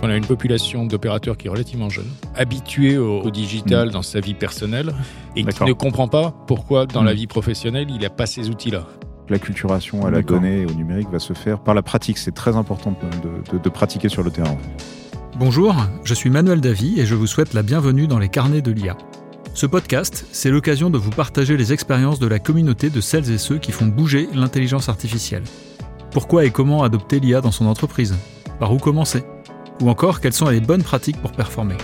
On a une population d'opérateurs qui est relativement jeune, habituée au, digital dans sa vie personnelle et qui ne comprend pas pourquoi dans la vie professionnelle il n'a pas ces outils-là. L'acculturation à la donnée et au numérique va se faire par la pratique. C'est très important de, de pratiquer sur le terrain. Bonjour, je suis Manuel Davy et je vous souhaite la bienvenue dans les carnets de l'IA. Ce podcast, c'est l'occasion de vous partager les expériences de la communauté de celles et ceux qui font bouger l'intelligence artificielle. Pourquoi et comment adopter l'IA dans son entreprise? Par où commencer? Ou encore, quelles sont les bonnes pratiques pour performer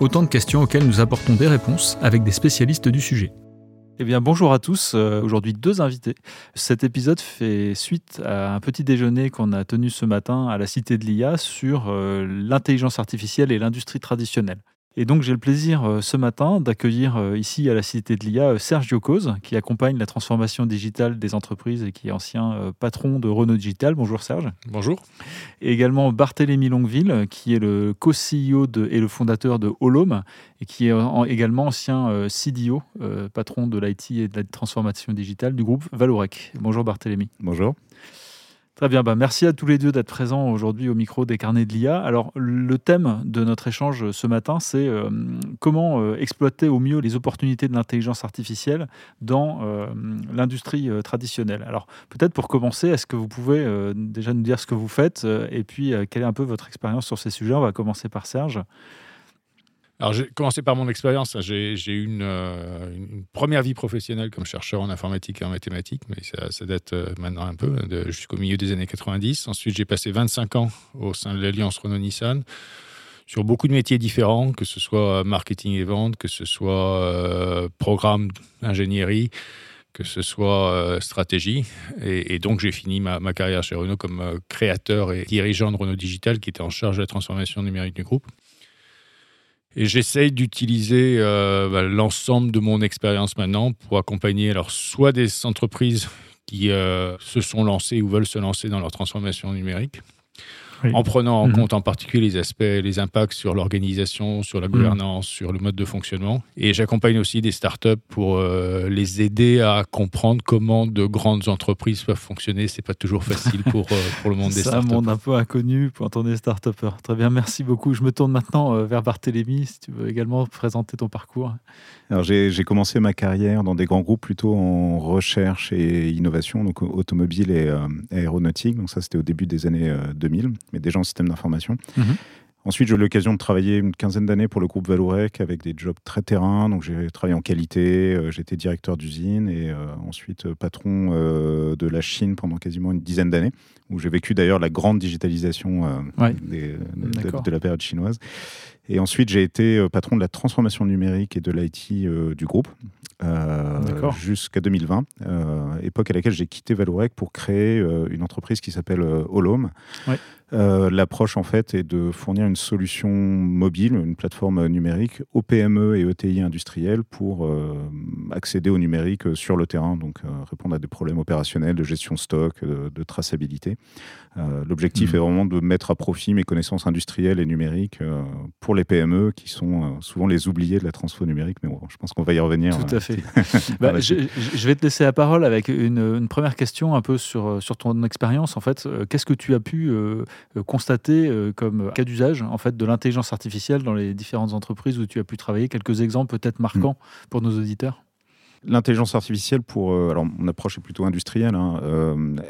Autant de questions auxquelles nous apportons des réponses avec des spécialistes du sujet. Eh bien, bonjour à tous. Euh, aujourd'hui, deux invités. Cet épisode fait suite à un petit déjeuner qu'on a tenu ce matin à la Cité de l'IA sur euh, l'intelligence artificielle et l'industrie traditionnelle. Et donc j'ai le plaisir euh, ce matin d'accueillir euh, ici à la Cité de l'IA euh, Serge Diocose, qui accompagne la transformation digitale des entreprises et qui est ancien patron de Renault Digital. Bonjour Serge. Bonjour. Et également Barthélémy Longueville, qui est le co-CEO et le fondateur de Holome et qui est également ancien CDO, patron de l'IT et de la transformation digitale du groupe Valorec. Bonjour Barthélémy. Bonjour. Très bien, bah merci à tous les deux d'être présents aujourd'hui au micro des carnets de l'IA. Alors, le thème de notre échange ce matin, c'est euh, comment euh, exploiter au mieux les opportunités de l'intelligence artificielle dans euh, l'industrie traditionnelle. Alors, peut-être pour commencer, est-ce que vous pouvez déjà nous dire ce que vous faites et puis quelle est un peu votre expérience sur ces sujets? On va commencer par Serge. Alors, j'ai commencé par mon expérience. J'ai eu une, une, première vie professionnelle comme chercheur en informatique et en mathématiques, mais ça, date euh, maintenant un peu, jusqu'au milieu des années 90. Ensuite, j'ai passé 25 ans au sein de l'Alliance Renault-Nissan sur beaucoup de métiers différents, que ce soit marketing et vente, que ce soit euh, programme ingénierie, que ce soit euh, stratégie. Et, donc, j'ai fini ma, carrière chez Renault comme créateur et dirigeant de Renault Digital, qui était en charge de la transformation numérique du groupe. Et j'essaye d'utiliser euh, bah, l'ensemble de mon expérience maintenant pour accompagner soit des entreprises qui euh, se sont lancées ou veulent se lancer dans leur transformation numérique, en prenant en mhm. compte en particulier les aspects, les impacts sur l'organisation, sur la mhm. gouvernance, sur le mode de fonctionnement. Et j'accompagne aussi des startups pour euh, les aider à comprendre comment de grandes entreprises peuvent fonctionner. C'est pas toujours facile pour, euh, pour le monde des startups. C'est un monde un peu inconnu quand on est start Très bien, merci beaucoup. Je me tourne maintenant euh, vers Barthélémy, si tu veux également présenter ton parcours. Alors j'ai commencé ma carrière dans des grands groupes plutôt en recherche et innovation, donc automobile et aéronautique. Donc ça, c'était au début des années 2000 mais déjà en système d'information. Mhm. Ensuite, j'ai eu l'occasion de travailler une quinzaine d'années pour le groupe Valorec avec des jobs très terrain. Donc, j'ai travaillé en qualité, euh, j'étais directeur d'usine et euh, ensuite euh, patron de la Chine pendant quasiment une dizaine d'années, où j'ai vécu d'ailleurs la grande digitalisation de, la période chinoise. Et ensuite, j'ai été patron de la transformation numérique et de l'IT du groupe. jusqu'à 2020, époque à laquelle j'ai quitté Valorec pour créer une entreprise qui s'appelle Holome, euh, l'approche, en fait, est de fournir une solution mobile, une plateforme numérique aux PME et ETI industriels pour euh, accéder au numérique sur le terrain, donc euh, répondre à des problèmes opérationnels de gestion stock, de, traçabilité. L'objectif mmh. est vraiment de mettre à profit mes connaissances industrielles et numériques pour les PME qui sont souvent les oubliés de la transfo numérique, mais bon, je pense qu'on va y revenir. Tout à fait. Bah, je, vais te laisser la parole avec une, une première question un peu sur, sur ton expérience. En fait, qu'est-ce que tu as pu euh, constater euh, comme cas d'usage en fait de l'intelligence artificielle dans les différentes entreprises où tu as pu travailler? Quelques exemples peut-être marquants mm. pour nos auditeurs? L'intelligence artificielle, pour, euh, alors mon approche est plutôt industrielle, hein,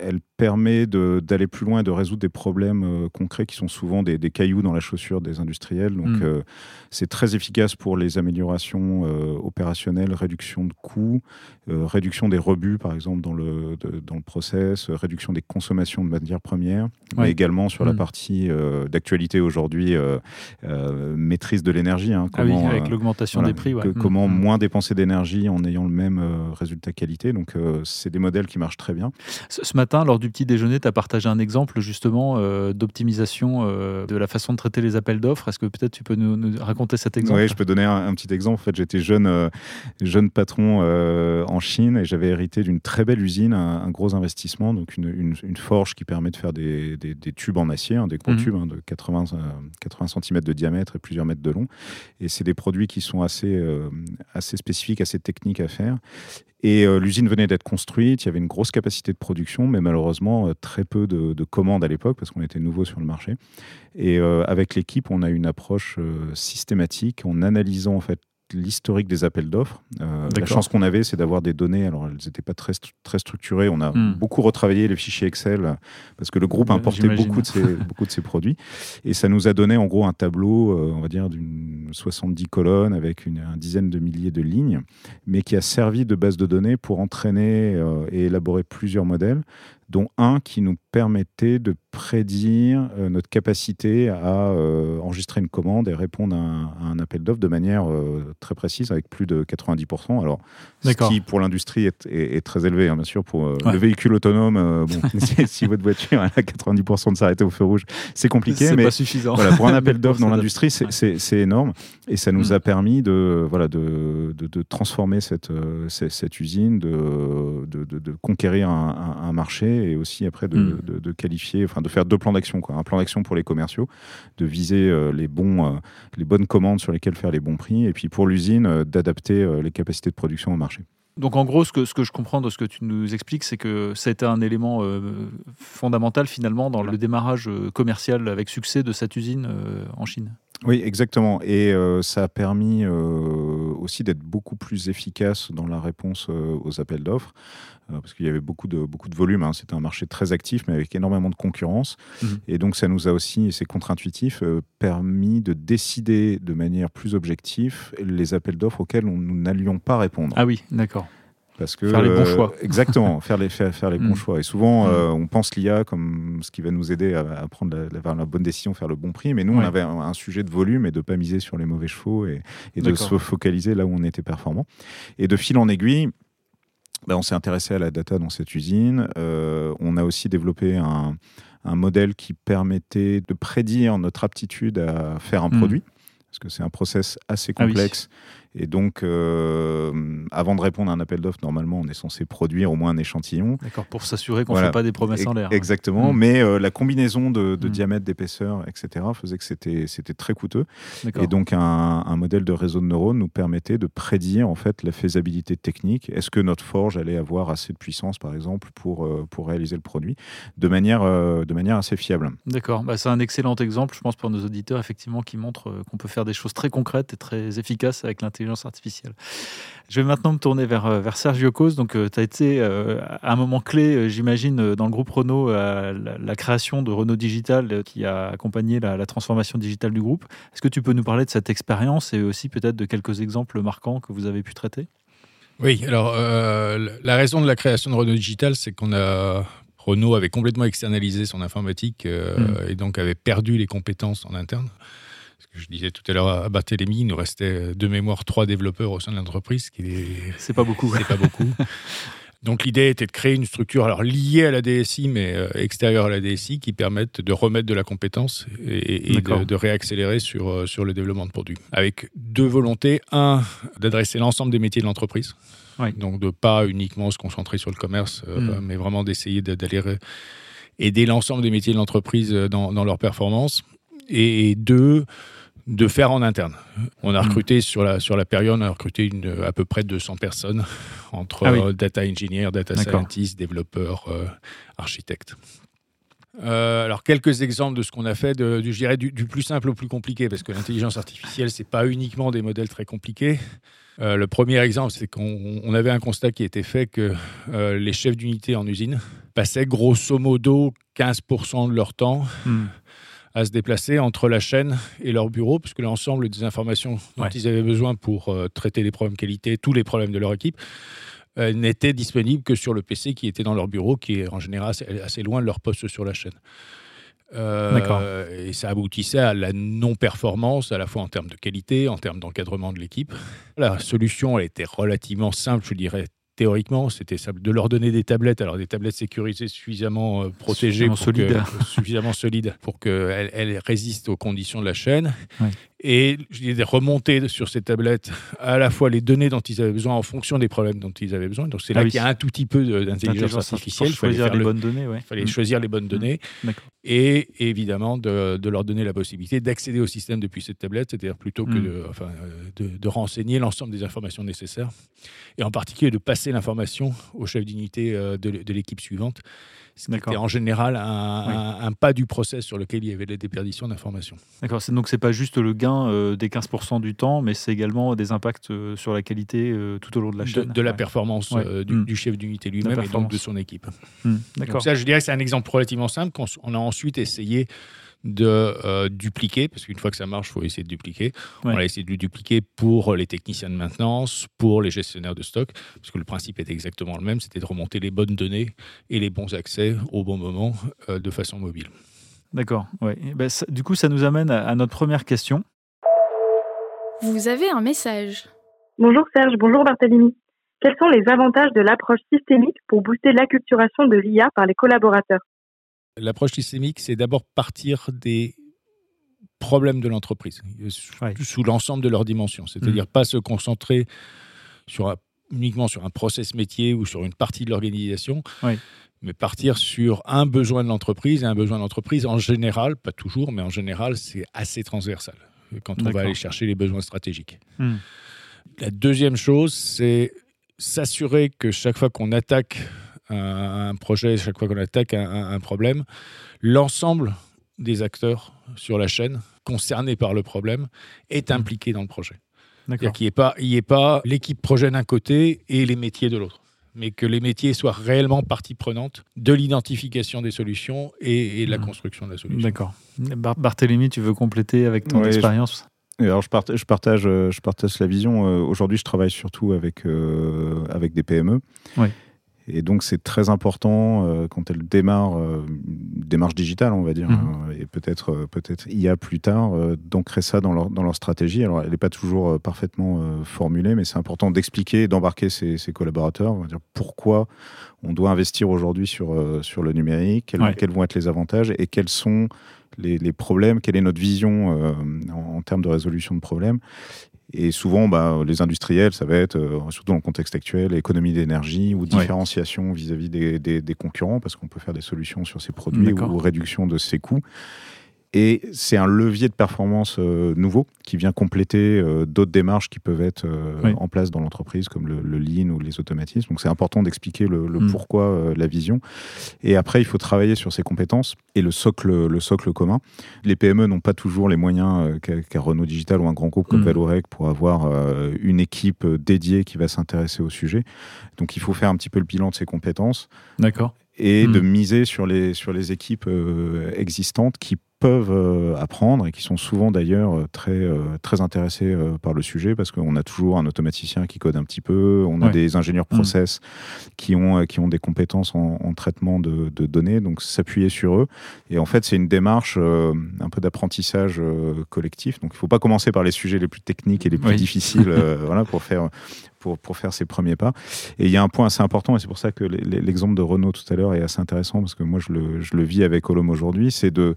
elle permet d'aller plus loin et de résoudre des problèmes concrets qui sont souvent des, cailloux dans la chaussure des industriels. Donc mm. c'est très efficace pour les améliorations opérationnelles, réduction de coûts, réduction des rebuts par exemple dans le, dans le process, réduction des consommations de matières premières, mais également sur la mm. partie d'actualité aujourd'hui, maîtrise de l'énergie. Hein, ah oui, avec l'augmentation des prix. Mm, comment moins dépenser d'énergie en ayant le même euh, résultat qualité. Donc, euh, c'est des modèles qui marchent très bien. Ce matin, lors du petit déjeuner, tu as partagé un exemple justement euh, d'optimisation de la façon de traiter les appels d'offres. Est-ce que peut-être tu peux nous, raconter cet exemple? Oui, je peux donner un, petit exemple. En fait, j'étais jeune, jeune patron en Chine et j'avais hérité d'une très belle usine, un, gros investissement, donc une, une, forge qui permet de faire des, des, tubes en acier, hein, des gros mhm. tubes hein, de 80, 80 cm de diamètre et plusieurs mètres de long. Et c'est des produits qui sont assez, assez spécifiques, assez techniques à faire Et l'usine venait d'être construite, il y avait une grosse capacité de production, mais malheureusement très peu de, de commandes à l'époque parce qu'on était nouveau sur le marché. Et avec l'équipe, on a une approche systématique en analysant en fait l'historique des appels d'offres. Euh, la chance qu'on avait, c'est d'avoir des données. Alors, elles n'étaient pas très, très structurées. On a hmm. beaucoup retravaillé les fichiers Excel parce que le groupe importait beaucoup de, ses, beaucoup de ses produits. Et ça nous a donné en gros un tableau, euh, on va dire, d'une 70 colonnes avec une, dizaine de milliers de lignes, mais qui a servi de base de données pour entraîner euh, et élaborer plusieurs modèles dont un qui nous permettait de prédire euh, notre capacité à euh, enregistrer une commande et répondre à un, appel d'offres de manière euh, très précise, avec plus de 90%. Alors, ce qui pour l'industrie est, très élevé, hein, bien sûr. Pour le véhicule autonome, bon, si, votre voiture a 90% de s'arrêter au feu rouge, c'est compliqué. C'est pas suffisant. Voilà, pour un appel d'offres dans l'industrie, c'est énorme. Et ça nous mm. a permis de, voilà, de, de, transformer cette, cette, usine, de, de, conquérir un, un marché et aussi après hmm. de, qualifier, enfin de faire deux plans d'action. Un plan d'action pour les commerciaux, de viser euh, les, bons, euh, les bonnes commandes sur lesquelles faire les bons prix, et puis pour l'usine, euh, d'adapter les capacités de production au marché. Donc en gros, ce que, ce que je comprends de ce que tu nous expliques, c'est que ça a été un élément fondamental finalement dans le démarrage commercial avec succès de cette usine en Chine. Oui, exactement. Et ça a permis aussi d'être beaucoup plus efficace dans la réponse aux appels d'offres. Euh, parce qu'il y avait beaucoup de, beaucoup de volume. Hein. C'était un marché très actif, mais avec énormément de concurrence. Mhm. Et donc, ça nous a aussi, et c'est contre-intuitif, euh, permis de décider de manière plus objective les appels d'offres auxquels nous n'allions pas répondre. Ah oui, d'accord. Parce que, faire les bons choix. Euh, exactement, faire les, faire, faire les bons mhm. choix. Et souvent, mhm. on pense l'IA comme ce qui va nous aider à, prendre la, la, bonne décision, faire le bon prix. Mais nous, on avait un, sujet de volume et de ne pas miser sur les mauvais chevaux et, et de se focaliser là où on était performant. Et de fil en aiguille, ben, on s'est intéressé à la data dans cette usine. Euh, on a aussi développé un, modèle qui permettait de prédire notre aptitude à faire un hmm. produit, parce que c'est un process assez ah complexe. Et donc, euh, avant de répondre à un appel d'offres, normalement, on est censé produire au moins un échantillon. D'accord, pour s'assurer qu'on ne fait pas des promesses en l'air. Exactement, hmm. mais euh, la combinaison de, hmm. diamètre, d'épaisseur, etc., faisait que c'était très coûteux. Et donc, un, modèle de réseau de neurones nous permettait de prédire en fait la faisabilité technique. Est-ce que notre forge allait avoir assez de puissance, par exemple, pour, euh, pour réaliser le produit de manière, de manière assez fiable D'accord, bah, c'est un excellent exemple, je pense, pour nos auditeurs, effectivement, qui montre qu'on peut faire des choses très concrètes et très efficaces avec l'intelligence artificielle. Je vais maintenant me tourner vers, euh, vers Sergio Cos. Donc, euh, tu as été euh, à un moment clé, j'imagine, dans le groupe Renault, la, la, création de Renault Digital qui a accompagné la, la transformation digitale du groupe. Est-ce que tu peux nous parler de cette expérience et aussi peut-être de quelques exemples marquants que vous avez pu traiter? Oui, alors la raison de la création de Renault Digital, c'est qu'on a Renault avait complètement externalisé son informatique hmm. et donc avait perdu les compétences en interne je disais tout à l'heure à Barthélemy, il nous restait de mémoire trois développeurs au sein de l'entreprise. C'est pas beaucoup. C'est pas beaucoup. Donc l'idée était de créer une structure alors liée à la DSI mais euh, extérieure à la DSI qui permette de remettre de la compétence et, de, réaccélérer sur, euh, sur le développement de produits. Avec deux volontés. Un, d'adresser l'ensemble des métiers de l'entreprise. Donc de pas uniquement se concentrer sur le commerce, euh, hmm. mais vraiment d'essayer d'aller aider l'ensemble des métiers de l'entreprise dans, dans leur performance. Et deux, de faire en interne. On a hmm. recruté sur la, sur la période, on a recruté une, à peu près 200 personnes entre ah euh, data engineer, data scientist, développeurs, euh, architectes. Euh, alors quelques exemples de ce qu'on a fait, de, je dirais du, plus simple au plus compliqué, parce que l'intelligence artificielle, c'est pas uniquement des modèles très compliqués. le premier exemple, c'est qu'on avait un constat qui était fait que les chefs d'unité en usine passaient grosso modo 15% de leur temps hmm à se déplacer entre la chaîne et leur bureau, puisque l'ensemble des informations dont ils avaient besoin pour euh, traiter les problèmes qualité, tous les problèmes de leur équipe, euh, n'étaient disponibles que sur le PC qui était dans leur bureau, qui est en général assez, loin de leur poste sur la chaîne. Euh, et ça aboutissait à la non-performance, à la fois en termes de qualité, en termes d'encadrement de l'équipe. La solution, elle était relativement simple, je dirais théoriquement, c'était de leur donner des tablettes, alors des tablettes sécurisées suffisamment euh, protégées, suffisamment, solides. suffisamment solides pour qu'elles elles résistent aux conditions de la chaîne, et de remonter sur ces tablettes à la fois les données dont ils avaient besoin en fonction des problèmes dont ils avaient besoin. Donc c'est là ah qu'il y a un tout petit peu d'intelligence artificielle. Il fallait choisir les bonnes données. Il fallait choisir les bonnes données. Et évidemment de, de, leur donner la possibilité d'accéder au système depuis cette tablette, c'est-à-dire plutôt que mm. de, enfin, de, de renseigner l'ensemble des informations nécessaires, et en particulier de passer l'information au chef d'unité euh, de l'équipe suivante ce qui était en général un, pas du process sur lequel il y avait des déperditions d'informations. D'accord, donc c'est pas juste le gain euh, des 15% du temps, mais c'est également des impacts euh, sur la qualité euh, tout au long de la chaîne. De, la performance hmm. du, chef d'unité lui-même et donc de son équipe. Hmm. D'accord. ça, je dirais que c'est un exemple relativement simple qu'on a ensuite essayé de euh, dupliquer, parce qu'une fois que ça marche, il faut essayer de dupliquer. On a essayé de le dupliquer pour les techniciens de maintenance, pour les gestionnaires de stock, parce que le principe était exactement le même, c'était de remonter les bonnes données et les bons accès au bon moment euh, de façon mobile. D'accord. Ouais. Ben, du coup, ça nous amène à, notre première question. Vous avez un message. Bonjour Serge, bonjour Barthélémy. Quels sont les avantages de l'approche systémique pour booster l'acculturation de l'IA par les collaborateurs? L'approche systémique, c'est d'abord partir des problèmes de l'entreprise, sous, l'ensemble de leurs dimensions. C'est-à-dire mm. pas se concentrer sur uniquement sur un process métier ou sur une partie de l'organisation, mais partir sur un besoin de l'entreprise. Et un besoin de l'entreprise, en général, pas toujours, mais en général, c'est assez transversal quand on va aller chercher les besoins stratégiques. Mm. La deuxième chose, c'est s'assurer que chaque fois qu'on attaque un, projet, chaque fois qu'on attaque un, problème, l'ensemble des acteurs sur la chaîne concernés par le problème est mmh. impliqué dans le projet. C'est-à-dire qu'il n'y ait pas, l'équipe projet d'un côté et les métiers de l'autre mais que les métiers soient réellement partie prenante de l'identification des solutions et, de la mmh. construction de la solution. D'accord. Barthélémy, tu veux compléter avec ton expérience? Alors je, partage, je, partage, je partage la vision. Euh, aujourd'hui, je travaille surtout avec, euh, avec des PME. Oui. Et donc, c'est très important euh, quand elle démarre euh, une démarche digitale, on va dire, mhm. hein, et peut-être euh, peut-être IA plus tard, d'ancrer ça dans leur, dans leur stratégie. Alors, elle n'est pas toujours parfaitement formulée, mais c'est important d'expliquer, d'embarquer ses, collaborateurs, on va dire pourquoi on doit investir aujourd'hui sur, sur le numérique, quels, vont être les avantages et quels sont les, les, problèmes, quelle est notre vision en, en, termes de résolution de problèmes. Et souvent, bah, les industriels, ça va être, euh, surtout dans le contexte actuel, économie d'énergie ou différenciation vis-à-vis des, des, concurrents, parce qu'on peut faire des solutions sur ces produits ou réduction de ses coûts. Et c'est un levier de performance euh, nouveau qui vient compléter euh, d'autres démarches qui peuvent être euh, en place dans l'entreprise, comme le, lean ou les automatismes. Donc c'est important d'expliquer le, mm. pourquoi, la vision. Et après, il faut travailler sur ses compétences et le socle, le socle commun. Les PME n'ont pas toujours les moyens qu'a Renault Digital ou un grand groupe comme mm. Valorec pour avoir une équipe dédiée qui va s'intéresser au sujet. Donc il faut faire un petit peu le bilan de ses compétences. D'accord et de mm. miser sur les, sur les équipes existantes qui peuvent euh, apprendre et qui sont souvent d'ailleurs euh, très, euh, très intéressés par le sujet parce qu'on a toujours un automaticien qui code un petit peu, on a des ingénieurs mm. process qui, ont, qui ont des compétences en, traitement de, données, donc s'appuyer sur eux. Et en fait, c'est une démarche un peu d'apprentissage collectif. Donc il ne faut pas commencer par les sujets les plus techniques et les plus difficiles voilà, pour faire, pour, pour, faire ses premiers pas. Et il y a un point assez important, et c'est pour ça que l'exemple de Renault tout à l'heure est assez intéressant, parce que moi je le, je le vis avec Olom aujourd'hui, c'est de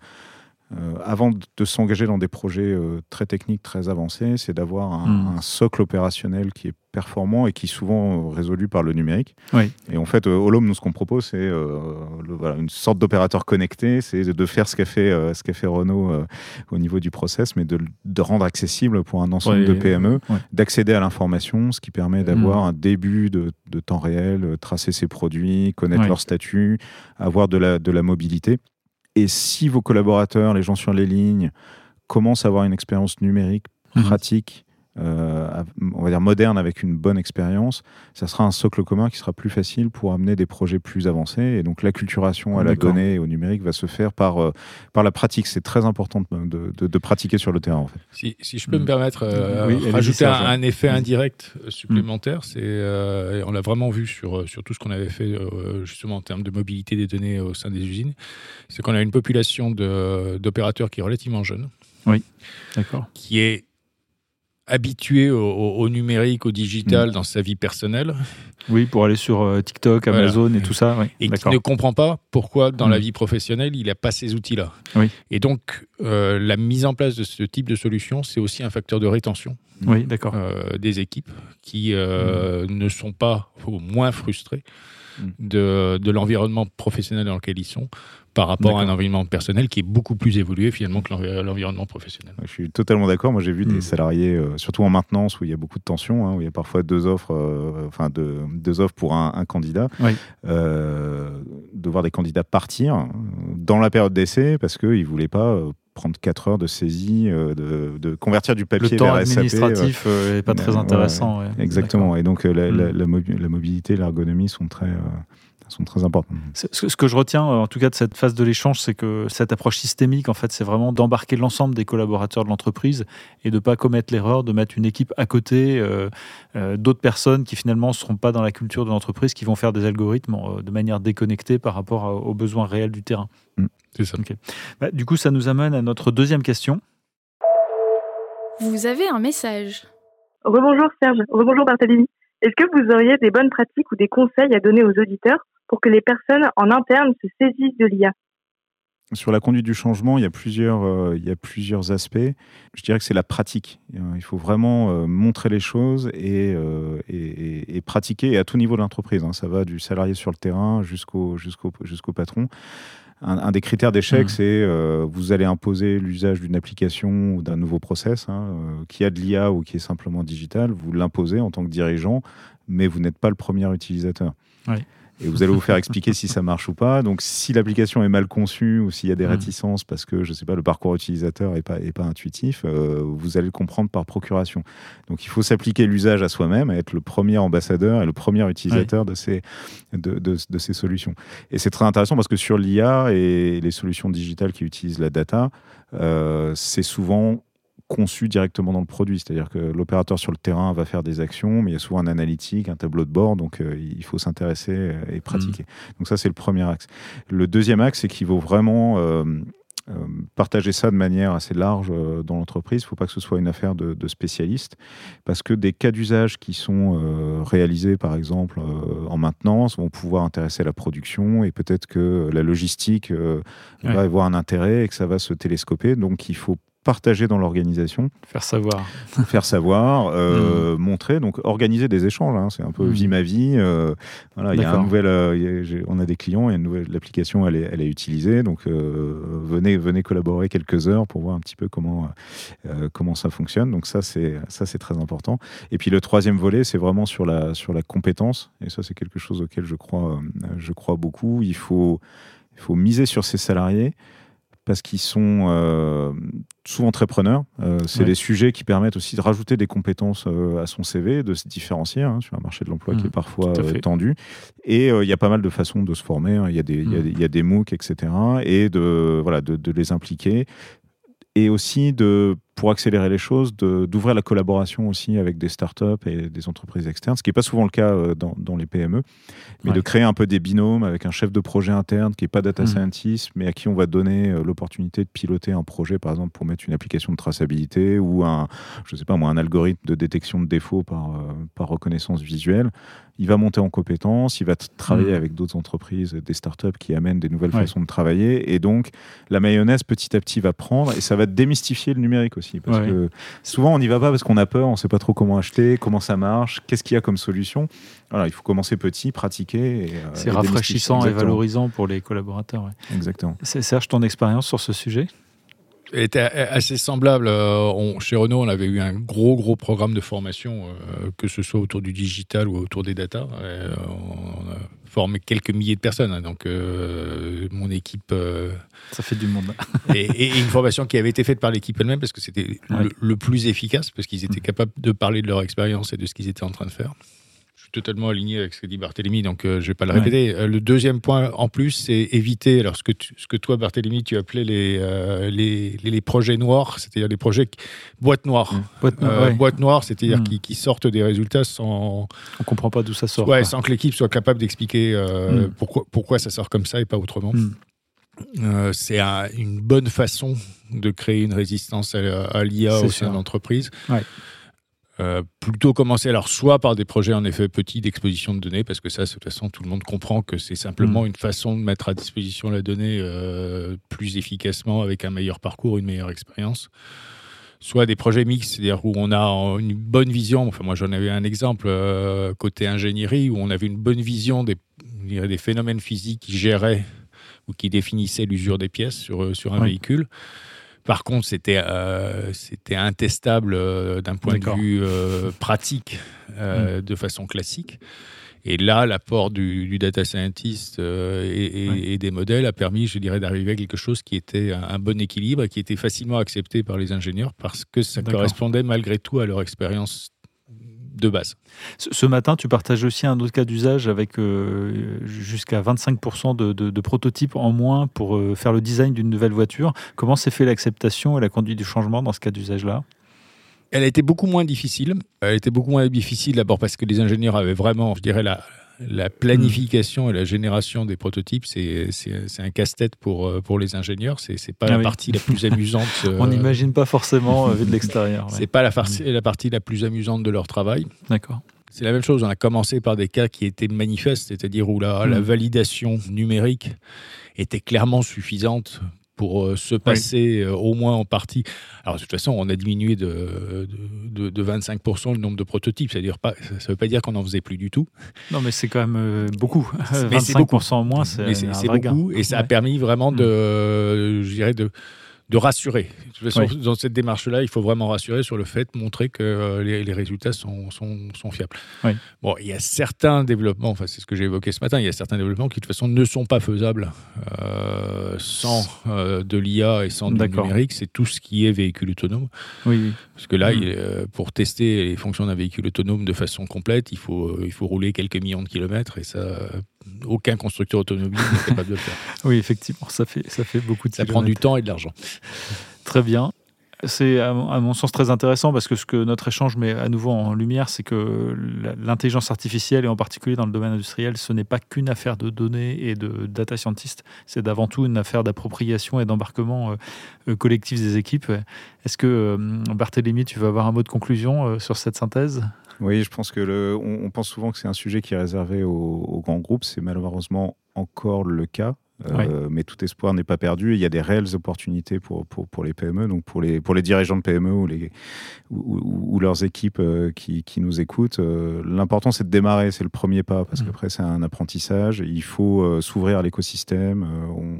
euh, avant de s'engager dans des projets euh, très techniques, très avancés, c'est d'avoir un, hmm. socle opérationnel qui est performant et qui est souvent résolu par le numérique. Et en fait, Holom, nous, ce qu'on propose, c'est euh, une sorte d'opérateur connecté, c'est de faire ce qu'a fait, ce qu'a fait Renault au niveau du process, mais de, de, rendre accessible pour un ensemble de PME, d'accéder à l'information, ce qui permet d'avoir hmm. un début de, de, temps réel, tracer ses produits, connaître leur statut, avoir de la, de la mobilité. Et si vos collaborateurs, les gens sur les lignes, commencent à avoir une expérience numérique mhm. pratique, euh, on va dire moderne avec une bonne expérience, ça sera un socle commun qui sera plus facile pour amener des projets plus avancés. Et donc l'acculturation à la donnée et au numérique va se faire par, euh, par la pratique. C'est très important de, de, pratiquer sur le terrain. En fait. si, si, je peux me mm. permettre euh, rajouter un, effet indirect supplémentaire, c'est on l'a vraiment vu sur, sur tout ce qu'on avait fait justement en termes de mobilité des données au sein des usines, c'est qu'on a une population d'opérateurs qui est relativement jeune. Oui, d'accord. Qui est habitué au, numérique, au digital mm. dans sa vie personnelle. Oui, pour aller sur euh, TikTok, Amazon et tout ça. Et qui ne comprend pas pourquoi, dans la mm. vie professionnelle, il n'a pas ces outils-là. Oui. Et donc, euh, la mise en place de ce type de solution, c'est aussi un facteur de rétention. Oui, d'accord. Euh, des équipes qui mm. ne sont pas, ou moins frustrées de, de l'environnement professionnel dans lequel ils sont par rapport à un environnement personnel qui est beaucoup plus évolué finalement que l'environnement professionnel. Je suis totalement d'accord. Moi, j'ai vu des hmm. salariés, euh, surtout en maintenance, où il y a beaucoup de tensions, hein, où il y a parfois deux offres, euh, enfin deux, offres pour un, candidat, euh, de voir des candidats partir dans la période d'essai parce qu'ils ne voulaient pas prendre 4 heures de saisie, de, convertir du papier le temps administratif n'est pas très intéressant. exactement. Et donc la, la, hmm. la mobilité, l'ergonomie sont très sont très importantes. Ce que je retiens, euh, en tout cas, de cette phase de l'échange, c'est que cette approche systémique, en fait, c'est vraiment d'embarquer l'ensemble des collaborateurs de l'entreprise et de ne pas commettre l'erreur de mettre une équipe à côté euh, euh, d'autres personnes qui finalement ne seront pas dans la culture de l'entreprise, qui vont faire des algorithmes de manière déconnectée par rapport aux besoins réels du terrain. Mm. c'est ça. Bah, du coup, ça nous amène à notre deuxième question. Vous avez un message. Rebonjour Serge, rebonjour Barthélémy. Est-ce que vous auriez des bonnes pratiques ou des conseils à donner aux auditeurs pour que les personnes en interne se saisissent de l'IA sur la conduite du changement, il y a plusieurs, euh, il y a plusieurs aspects. Je dirais que c'est la pratique. Euh, il faut vraiment euh, montrer les choses et, et, pratiquer à tout niveau de l'entreprise. Hein. Ça va du salarié sur le terrain jusqu'au jusqu'au jusqu'au patron. Un, des critères d'échec, mmh. c'est vous allez imposer l'usage d'une application ou d'un nouveau process hein, qui a de l'IA ou qui est simplement digital. Vous l'imposez en tant que dirigeant, mais vous n'êtes pas le premier utilisateur. Oui et vous allez vous faire expliquer si ça marche ou pas. Donc, si l'application est mal conçue ou s'il y a des mmh. réticences parce que, je ne sais pas, le parcours utilisateur n'est pas, est pas intuitif, euh, vous allez le comprendre par procuration. Donc, il faut s'appliquer l'usage à soi-même, être le premier ambassadeur et le premier utilisateur de, ces, de, de, ces solutions. Et c'est très intéressant parce que sur l'IA et les solutions digitales qui utilisent la data, euh, c'est souvent conçu directement dans le produit. C'est-à-dire que l'opérateur sur le terrain va faire des actions, mais il y a souvent un analytique, un tableau de bord, donc euh, il faut s'intéresser euh, et pratiquer. Mmh. Donc ça, c'est le premier axe. Le deuxième axe, c'est qu'il faut vraiment euh, partager ça de manière assez large dans l'entreprise. Il ne faut pas que ce soit une affaire de, spécialistes, parce que des cas d'usage qui sont réalisés, par exemple, en maintenance, vont pouvoir intéresser la production, et peut-être que la logistique va avoir un intérêt et que ça va se télescoper. Donc il faut partager dans l'organisation. Faire savoir. Faire savoir, euh, mm. montrer, donc organiser des échanges. Hein, c'est un peu mm. vie ma vie. Euh, voilà, il y a un nouvel, euh, on a des clients, il y a une nouvelle, l'application, elle est, elle est utilisée. Donc venez, venez collaborer quelques heures pour voir un petit peu comment, comment ça fonctionne. Donc ça, c'est ça, c'est très important. Et puis le troisième volet, c'est vraiment sur la, sur la compétence. Et ça, c'est quelque chose auquel je crois, je crois beaucoup. Il faut, il faut miser sur ses salariés parce qu'ils sont euh, souvent très preneurs. Euh, c'est des sujets qui permettent aussi de rajouter des compétences euh, à son CV, de se différencier hein, sur un marché de l'emploi qui est mmh. parfois tendu. Et il y a pas mal de façons de se former. Hein. Il y, a des, y, a des MOOC, etc. Et de, voilà, de, de les impliquer. Et aussi de pour accélérer les choses, d'ouvrir la collaboration aussi avec des startups et des entreprises externes, ce qui n'est pas souvent le cas euh, dans, dans les PME, mais de créer un peu des binômes avec un chef de projet interne qui n'est pas data mmh. scientist, mais à qui on va donner euh, l'opportunité de piloter un projet, par exemple, pour mettre une application de traçabilité ou un, je sais pas moi, un algorithme de détection de défauts par, euh, par reconnaissance visuelle. Il va monter en compétences, il va travailler mmh. avec d'autres entreprises, des startups qui amènent des nouvelles façons de travailler. Et donc, la mayonnaise, petit à petit, va prendre et ça va démystifier le numérique aussi. Parce que souvent, on n'y va pas parce qu'on a peur, on ne sait pas trop comment acheter, comment ça marche, qu'est-ce qu'il y a comme solution. Voilà, il faut commencer petit, pratiquer. Euh, c'est rafraîchissant et valorisant pour les collaborateurs. Exactement. Serge, ton expérience sur ce sujet? Était assez semblable. Euh, chez Renault, on avait eu un gros, gros programme de formation, euh, que ce soit autour du digital ou autour des data. on a formé quelques milliers de personnes. Hein, donc, euh, mon équipe. Ça fait du monde. et, une formation qui avait été faite par l'équipe elle-même parce que c'était le, plus efficace, parce qu'ils étaient mmh. capables de parler de leur expérience et de ce qu'ils étaient en train de faire totalement aligné avec ce que dit Barthélémy, donc euh, je ne vais pas le répéter. Euh, le deuxième point en plus, c'est éviter, alors ce que, ce que toi, Barthélémy, tu appelais les, euh, les, les, projets noirs, c'est-à-dire les projets boîte noire. Mmh. Boîte, noire, c'est-à-dire mmh. qui, sortent des résultats sans. On ne comprend pas d'où ça sort. Ouais, sans que l'équipe soit capable d'expliquer mmh. pourquoi, pourquoi ça sort comme ça et pas autrement. c'est une bonne façon de créer une résistance à, l'IA au sein de l'entreprise. Ouais. Euh, plutôt commencer alors soit par des projets en effet petits d'exposition de données parce que ça de toute façon tout le monde comprend que c'est simplement mm. une façon de mettre à disposition la donnée euh, plus efficacement avec un meilleur parcours une meilleure expérience. Soit des projets mixtes c'est-à-dire où on a une bonne vision enfin moi j'en avais un exemple euh, côté ingénierie où on avait une bonne vision des, des phénomènes physiques qui géraient ou qui définissaient l'usure des pièces sur, sur un véhicule par contre, c'était euh, c'était intestable euh, d'un point de vue euh, pratique, mm. de façon classique. Et là, l'apport du, data scientist et, des modèles a permis, je dirais, d'arriver à quelque chose qui était un, bon équilibre et qui était facilement accepté par les ingénieurs parce que ça correspondait malgré tout à leur expérience de base. Ce matin, tu partages aussi un autre cas d'usage avec euh, jusqu'à 25% de, prototypes en moins pour euh, faire le design d'une nouvelle voiture. Comment s'est fait l'acceptation et la conduite du changement dans ce cas d'usage-là? Elle a été beaucoup moins difficile. Elle était beaucoup moins difficile d'abord parce que les ingénieurs avaient vraiment, je dirais, la, la planification et la génération des prototypes, c'est un casse-tête pour, euh, pour les ingénieurs. C'est n'est pas ah la partie la plus amusante. On n'imagine pas forcément vu de l'extérieur. C'est pas la, la partie la plus amusante de leur travail. D'accord. C'est la même chose. On a commencé par des cas qui étaient manifestes, c'est-à-dire où la, la, hmm. validation numérique était clairement suffisante pour euh, se passer euh, au moins en partie. Alors de toute façon, on a diminué de, de, de 25% le nombre de prototypes. Ça ne veut pas dire qu'on n'en faisait plus du tout. Non, mais c'est quand même euh, beaucoup. 25% en moins, c'est beaucoup. Et ça a permis vraiment de, je dirais, de de rassurer. Dans cette démarche-là, il faut vraiment rassurer sur le fait, montrer que euh, les, résultats sont, sont, fiables. Bon, il y a certains développements, enfin c'est ce que j'ai évoqué ce matin, il y a certains développements qui de toute façon ne sont pas faisables euh, sans euh, de l'IA et sans du numérique. C'est tout ce qui est véhicule autonome. Oui. Parce que là, mm. pour tester les fonctions d'un véhicule autonome de façon complète, il faut, il faut rouler quelques millions de kilomètres et ça, aucun constructeur automobile n'est capable de le faire. Oui, effectivement, ça fait, ça fait beaucoup de Ça prend du temps et de l'argent. Très bien. C'est à mon sens très intéressant parce que ce que notre échange met à nouveau en lumière, c'est que l'intelligence artificielle, et en particulier dans le domaine industriel, ce n'est pas qu'une affaire de données et de data scientists, c'est d'avant tout une affaire d'appropriation et d'embarquement euh, collectif des équipes. Est-ce que, euh, Barthélémy, tu veux avoir un mot de conclusion euh, sur cette synthèse? Oui, je pense que le, on, pense souvent que c'est un sujet qui est réservé aux grands groupes. C'est malheureusement encore le cas. Euh, mais tout espoir n'est pas perdu. Il y a des réelles opportunités pour, pour, pour, les PME, donc pour les, pour les dirigeants de PME ou, les, ou, leurs équipes euh, qui, qui, nous écoutent. Euh, l'important, c'est de démarrer, c'est le premier pas, parce mmh. qu'après, c'est un apprentissage. Il faut s'ouvrir à l'écosystème.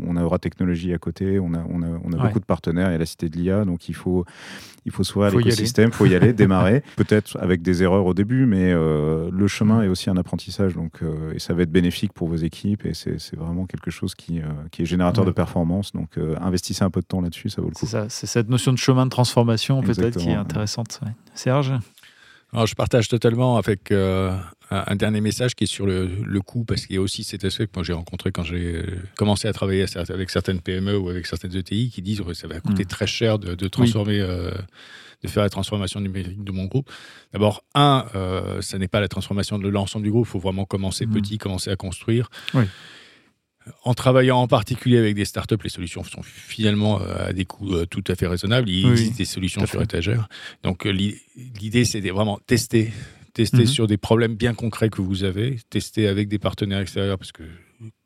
On, a Aura Technologie à côté, on a, on a, on a beaucoup de partenaires. Il y a la Cité de l'IA, donc il faut, il faut s'ouvrir à l'écosystème, il faut y aller, démarrer. Peut-être avec des erreurs au début, mais le chemin est aussi un apprentissage, donc, et ça va être bénéfique pour vos équipes, et c'est vraiment quelque chose qui euh, qui, est générateur de performance. Donc, euh, investissez un peu de temps là-dessus, ça vaut le coup. C'est ça, c'est cette notion de chemin de transformation peut-être qui est intéressante. Serge? Alors, Je partage totalement avec euh, un dernier message qui est sur le, le coût, parce qu'il y a aussi cet aspect que moi j'ai rencontré quand j'ai commencé à travailler avec certaines PME ou avec certaines ETI qui disent que ça va coûter mm. très cher de, transformer. de faire la transformation numérique de mon groupe. D'abord, un, ça n'est pas la transformation de l'ensemble du groupe. Il faut vraiment commencer mm. petit, commencer à construire. Oui en travaillant en particulier avec des startups, les solutions sont finalement euh, à des coûts euh, tout à fait raisonnables. Il existe des solutions sur étagère. Donc euh, l'idée, c'est de vraiment tester, tester mhm. sur des problèmes bien concrets que vous avez, tester avec des partenaires extérieurs, parce que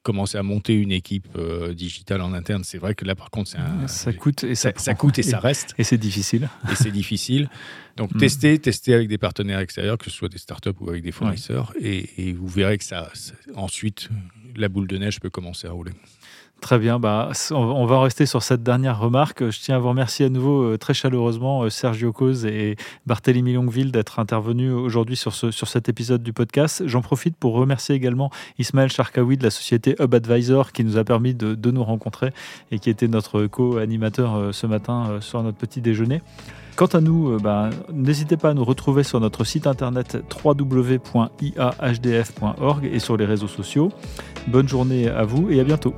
commencer à monter une équipe digitale en interne, c'est vrai que là, par contre, c'est un, ça coûte et ça, ça, coûte et, ça reste. Et c'est difficile. Et c'est difficile. Donc, mhm. tester, tester avec des partenaires extérieurs, que ce soit des startups ou avec des fournisseurs, et, et, vous verrez que ça, ensuite, la boule de neige peut commencer à rouler. Très bien, bah, on va rester sur cette dernière remarque. Je tiens à vous remercier à nouveau euh, très chaleureusement euh, Sergio Cause et Barthélémy Longueville d'être intervenus aujourd'hui sur, ce, sur cet épisode du podcast. J'en profite pour remercier également Ismaël Charkaoui de la société Hub Advisor qui nous a permis de, de nous rencontrer et qui était notre co-animateur euh, ce matin sur notre petit déjeuner. Quant à nous, bah, n'hésitez pas à nous retrouver sur notre site internet www.iahdf.org et sur les réseaux sociaux. Bonne journée à vous et à bientôt.